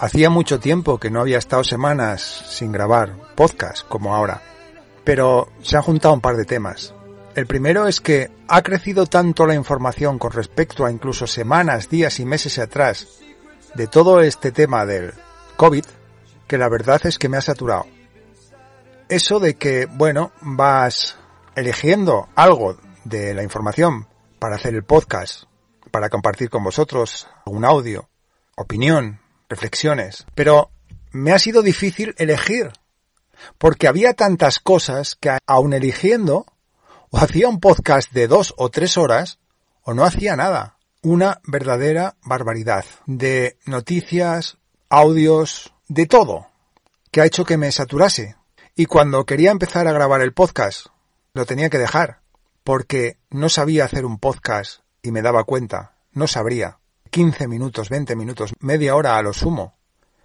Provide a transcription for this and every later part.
Hacía mucho tiempo que no había estado semanas sin grabar podcast como ahora, pero se han juntado un par de temas. El primero es que ha crecido tanto la información con respecto a incluso semanas, días y meses atrás de todo este tema del COVID, que la verdad es que me ha saturado. Eso de que, bueno, vas eligiendo algo de la información para hacer el podcast, para compartir con vosotros un audio, opinión, reflexiones. Pero me ha sido difícil elegir, porque había tantas cosas que aun eligiendo, o hacía un podcast de dos o tres horas, o no hacía nada. Una verdadera barbaridad de noticias, audios, de todo, que ha hecho que me saturase. Y cuando quería empezar a grabar el podcast, lo tenía que dejar, porque no sabía hacer un podcast y me daba cuenta, no sabría. 15 minutos, 20 minutos, media hora a lo sumo.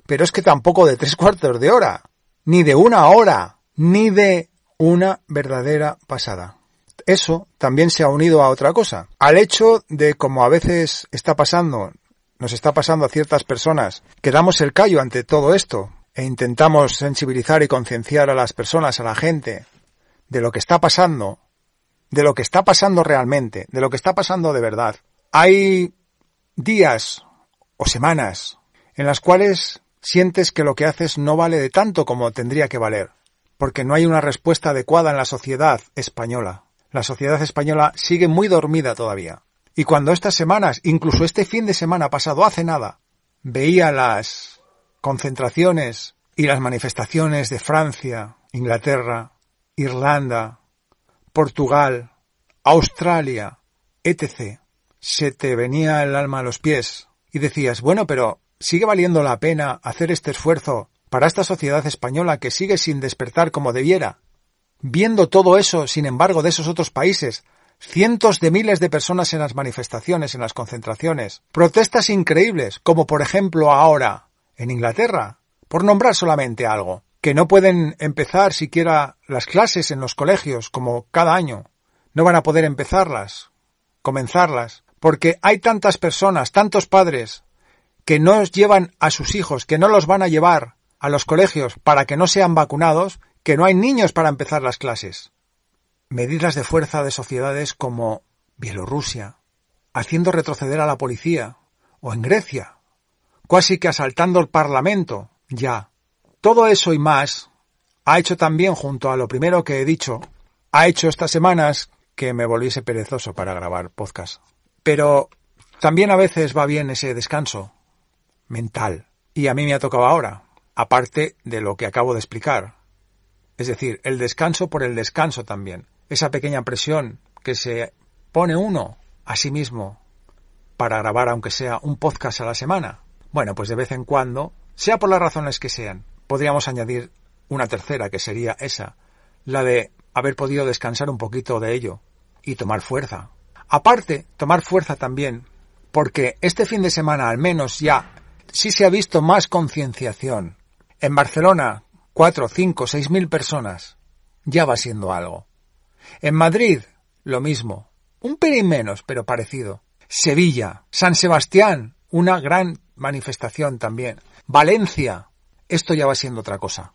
Pero es que tampoco de tres cuartos de hora, ni de una hora, ni de una verdadera pasada. Eso también se ha unido a otra cosa, al hecho de como a veces está pasando, nos está pasando a ciertas personas, que damos el callo ante todo esto e intentamos sensibilizar y concienciar a las personas, a la gente, de lo que está pasando, de lo que está pasando realmente, de lo que está pasando de verdad. Hay días o semanas en las cuales sientes que lo que haces no vale de tanto como tendría que valer, porque no hay una respuesta adecuada en la sociedad española. La sociedad española sigue muy dormida todavía. Y cuando estas semanas, incluso este fin de semana pasado hace nada, veía las concentraciones y las manifestaciones de Francia, Inglaterra, Irlanda, Portugal, Australia, etc., se te venía el alma a los pies y decías, bueno, pero ¿sigue valiendo la pena hacer este esfuerzo para esta sociedad española que sigue sin despertar como debiera? Viendo todo eso, sin embargo, de esos otros países, cientos de miles de personas en las manifestaciones, en las concentraciones, protestas increíbles, como por ejemplo ahora en Inglaterra, por nombrar solamente algo, que no pueden empezar siquiera las clases en los colegios como cada año, no van a poder empezarlas, comenzarlas, porque hay tantas personas, tantos padres, que no llevan a sus hijos, que no los van a llevar a los colegios para que no sean vacunados, que no hay niños para empezar las clases. Medidas de fuerza de sociedades como Bielorrusia, haciendo retroceder a la policía, o en Grecia, casi que asaltando el Parlamento, ya. Todo eso y más ha hecho también, junto a lo primero que he dicho, ha hecho estas semanas que me volviese perezoso para grabar podcast. Pero también a veces va bien ese descanso mental. Y a mí me ha tocado ahora, aparte de lo que acabo de explicar. Es decir, el descanso por el descanso también. Esa pequeña presión que se pone uno a sí mismo para grabar aunque sea un podcast a la semana. Bueno, pues de vez en cuando, sea por las razones que sean, podríamos añadir una tercera, que sería esa, la de haber podido descansar un poquito de ello y tomar fuerza, Aparte, tomar fuerza también, porque este fin de semana al menos ya sí se ha visto más concienciación. En Barcelona, cuatro, cinco, seis mil personas. Ya va siendo algo. En Madrid, lo mismo. Un pelín menos, pero parecido. Sevilla, San Sebastián, una gran manifestación también. Valencia, esto ya va siendo otra cosa.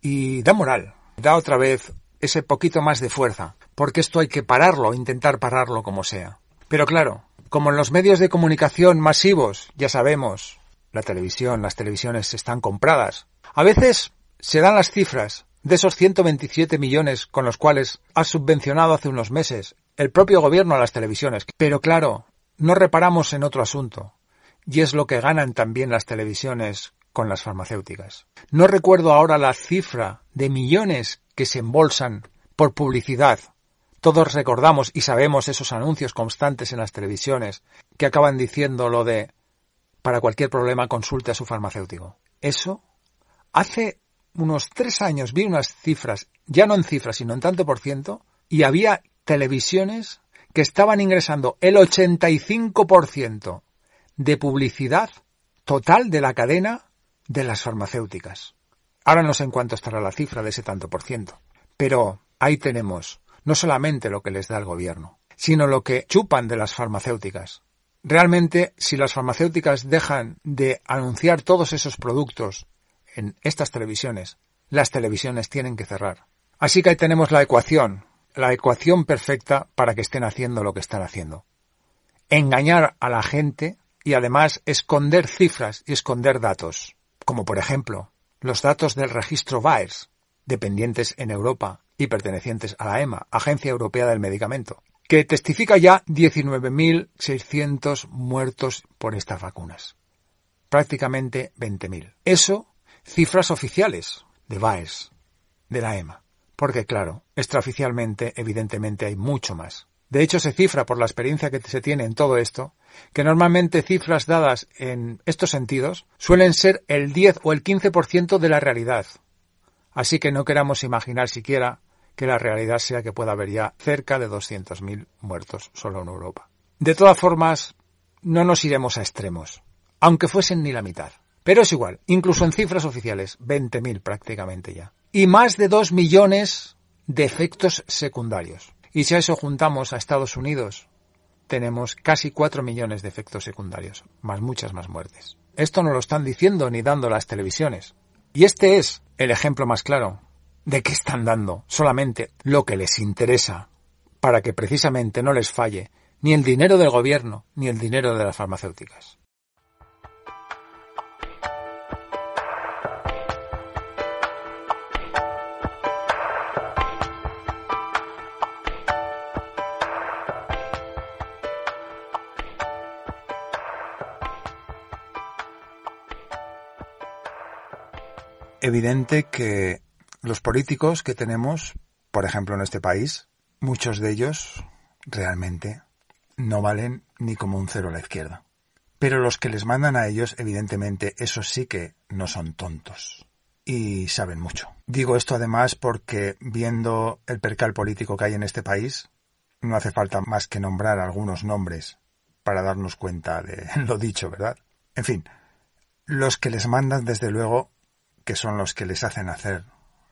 Y da moral, da otra vez ese poquito más de fuerza, porque esto hay que pararlo, intentar pararlo como sea. Pero claro, como en los medios de comunicación masivos, ya sabemos, la televisión, las televisiones están compradas, a veces se dan las cifras de esos 127 millones con los cuales ha subvencionado hace unos meses el propio gobierno a las televisiones. Pero claro, no reparamos en otro asunto, y es lo que ganan también las televisiones con las farmacéuticas. No recuerdo ahora la cifra de millones que se embolsan por publicidad. Todos recordamos y sabemos esos anuncios constantes en las televisiones que acaban diciendo lo de para cualquier problema consulte a su farmacéutico. Eso hace unos tres años vi unas cifras, ya no en cifras, sino en tanto por ciento, y había televisiones que estaban ingresando el 85% de publicidad total de la cadena de las farmacéuticas. Ahora no sé en cuánto estará la cifra de ese tanto por ciento, pero ahí tenemos no solamente lo que les da el gobierno, sino lo que chupan de las farmacéuticas. Realmente, si las farmacéuticas dejan de anunciar todos esos productos en estas televisiones, las televisiones tienen que cerrar. Así que ahí tenemos la ecuación, la ecuación perfecta para que estén haciendo lo que están haciendo. Engañar a la gente y además esconder cifras y esconder datos, como por ejemplo los datos del registro VAERS, dependientes en Europa y pertenecientes a la EMA, Agencia Europea del Medicamento, que testifica ya 19.600 muertos por estas vacunas. Prácticamente 20.000. Eso cifras oficiales de VAES, de la EMA. Porque claro, extraoficialmente, evidentemente hay mucho más. De hecho, se cifra por la experiencia que se tiene en todo esto, que normalmente cifras dadas en estos sentidos suelen ser el 10 o el 15% de la realidad. Así que no queramos imaginar siquiera que la realidad sea que pueda haber ya cerca de 200.000 muertos solo en Europa. De todas formas, no nos iremos a extremos, aunque fuesen ni la mitad. Pero es igual, incluso en cifras oficiales, 20.000 prácticamente ya. Y más de 2 millones de efectos secundarios. Y si a eso juntamos a Estados Unidos, tenemos casi 4 millones de efectos secundarios, más muchas más muertes. Esto no lo están diciendo ni dando las televisiones. Y este es el ejemplo más claro de que están dando solamente lo que les interesa para que precisamente no les falle ni el dinero del gobierno ni el dinero de las farmacéuticas. evidente que los políticos que tenemos, por ejemplo en este país, muchos de ellos realmente no valen ni como un cero a la izquierda. Pero los que les mandan a ellos, evidentemente, esos sí que no son tontos. Y saben mucho. Digo esto además porque viendo el percal político que hay en este país, no hace falta más que nombrar algunos nombres para darnos cuenta de lo dicho, ¿verdad? En fin, los que les mandan, desde luego, que son los que les hacen hacer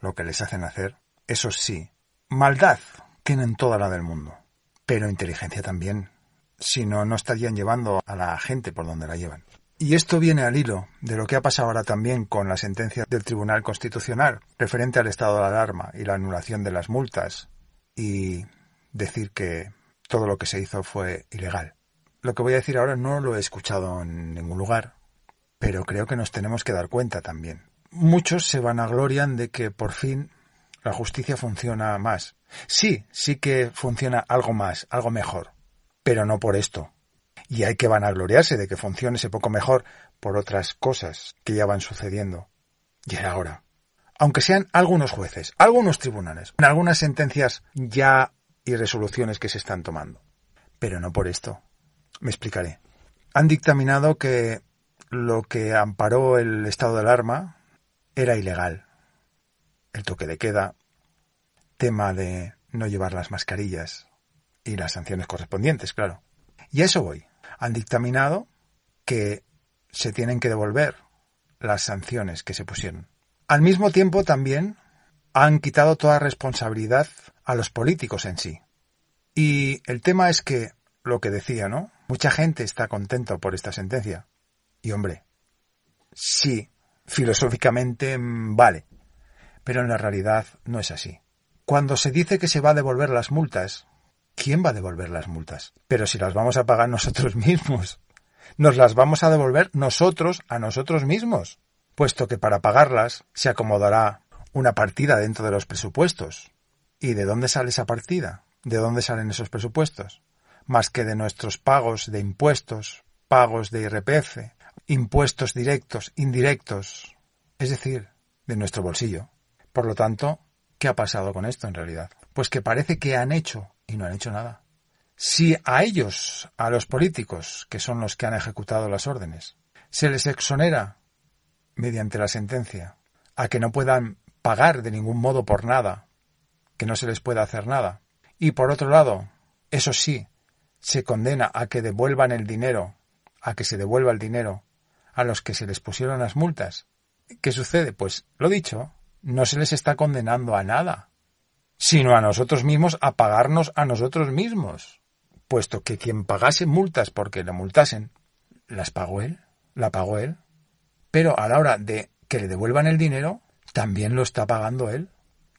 lo que les hacen hacer, eso sí, maldad tienen toda la del mundo, pero inteligencia también, si no, no estarían llevando a la gente por donde la llevan. Y esto viene al hilo de lo que ha pasado ahora también con la sentencia del Tribunal Constitucional referente al estado de alarma y la anulación de las multas y decir que todo lo que se hizo fue ilegal. Lo que voy a decir ahora no lo he escuchado en ningún lugar, pero creo que nos tenemos que dar cuenta también muchos se vanaglorian de que por fin la justicia funciona más. Sí, sí que funciona algo más, algo mejor, pero no por esto. Y hay que vanagloriarse de que funcione ese poco mejor por otras cosas que ya van sucediendo. Y era ahora. Aunque sean algunos jueces, algunos tribunales, algunas sentencias ya y resoluciones que se están tomando. Pero no por esto. Me explicaré. Han dictaminado que lo que amparó el estado de alarma, era ilegal. El toque de queda, tema de no llevar las mascarillas y las sanciones correspondientes, claro. Y a eso voy. Han dictaminado que se tienen que devolver las sanciones que se pusieron. Al mismo tiempo también han quitado toda responsabilidad a los políticos en sí. Y el tema es que, lo que decía, ¿no? Mucha gente está contento por esta sentencia. Y hombre, sí, filosóficamente mm, vale, pero en la realidad no es así. Cuando se dice que se va a devolver las multas, ¿quién va a devolver las multas? Pero si las vamos a pagar nosotros mismos. Nos las vamos a devolver nosotros a nosotros mismos, puesto que para pagarlas se acomodará una partida dentro de los presupuestos. ¿Y de dónde sale esa partida? ¿De dónde salen esos presupuestos? Más que de nuestros pagos de impuestos, pagos de IRPF, impuestos directos, indirectos, es decir, de nuestro bolsillo. Por lo tanto, ¿qué ha pasado con esto en realidad? Pues que parece que han hecho y no han hecho nada. Si a ellos, a los políticos, que son los que han ejecutado las órdenes, se les exonera mediante la sentencia a que no puedan pagar de ningún modo por nada, que no se les pueda hacer nada, y por otro lado, eso sí, se condena a que devuelvan el dinero, a que se devuelva el dinero a los que se les pusieron las multas. ¿Qué sucede? Pues lo dicho, no se les está condenando a nada, sino a nosotros mismos a pagarnos a nosotros mismos, puesto que quien pagase multas porque le multasen, las pagó él, la pagó él, pero a la hora de que le devuelvan el dinero, también lo está pagando él.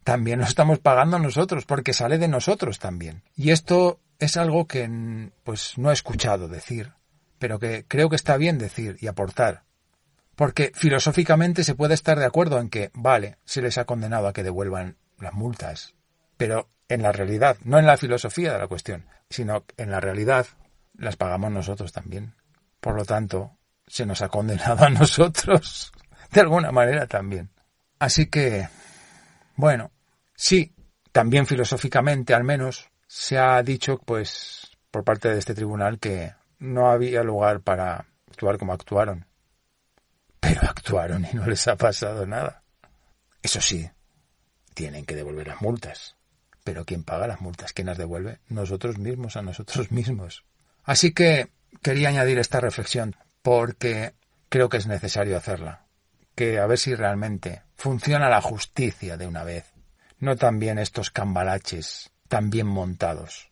También lo estamos pagando nosotros, porque sale de nosotros también. Y esto es algo que pues no he escuchado decir, pero que creo que está bien decir y aportar. Porque filosóficamente se puede estar de acuerdo en que, vale, se les ha condenado a que devuelvan las multas, pero en la realidad, no en la filosofía de la cuestión, sino en la realidad, las pagamos nosotros también. Por lo tanto, se nos ha condenado a nosotros, de alguna manera también. Así que, bueno, sí, también filosóficamente al menos se ha dicho, pues, por parte de este tribunal que no había lugar para actuar como actuaron. Pero actuaron y no les ha pasado nada. Eso sí, tienen que devolver las multas. Pero ¿quién paga las multas? ¿Quién las devuelve? Nosotros mismos, a nosotros mismos. Así que quería añadir esta reflexión porque creo que es necesario hacerla. Que a ver si realmente funciona la justicia de una vez. No también estos cambalaches tan bien montados.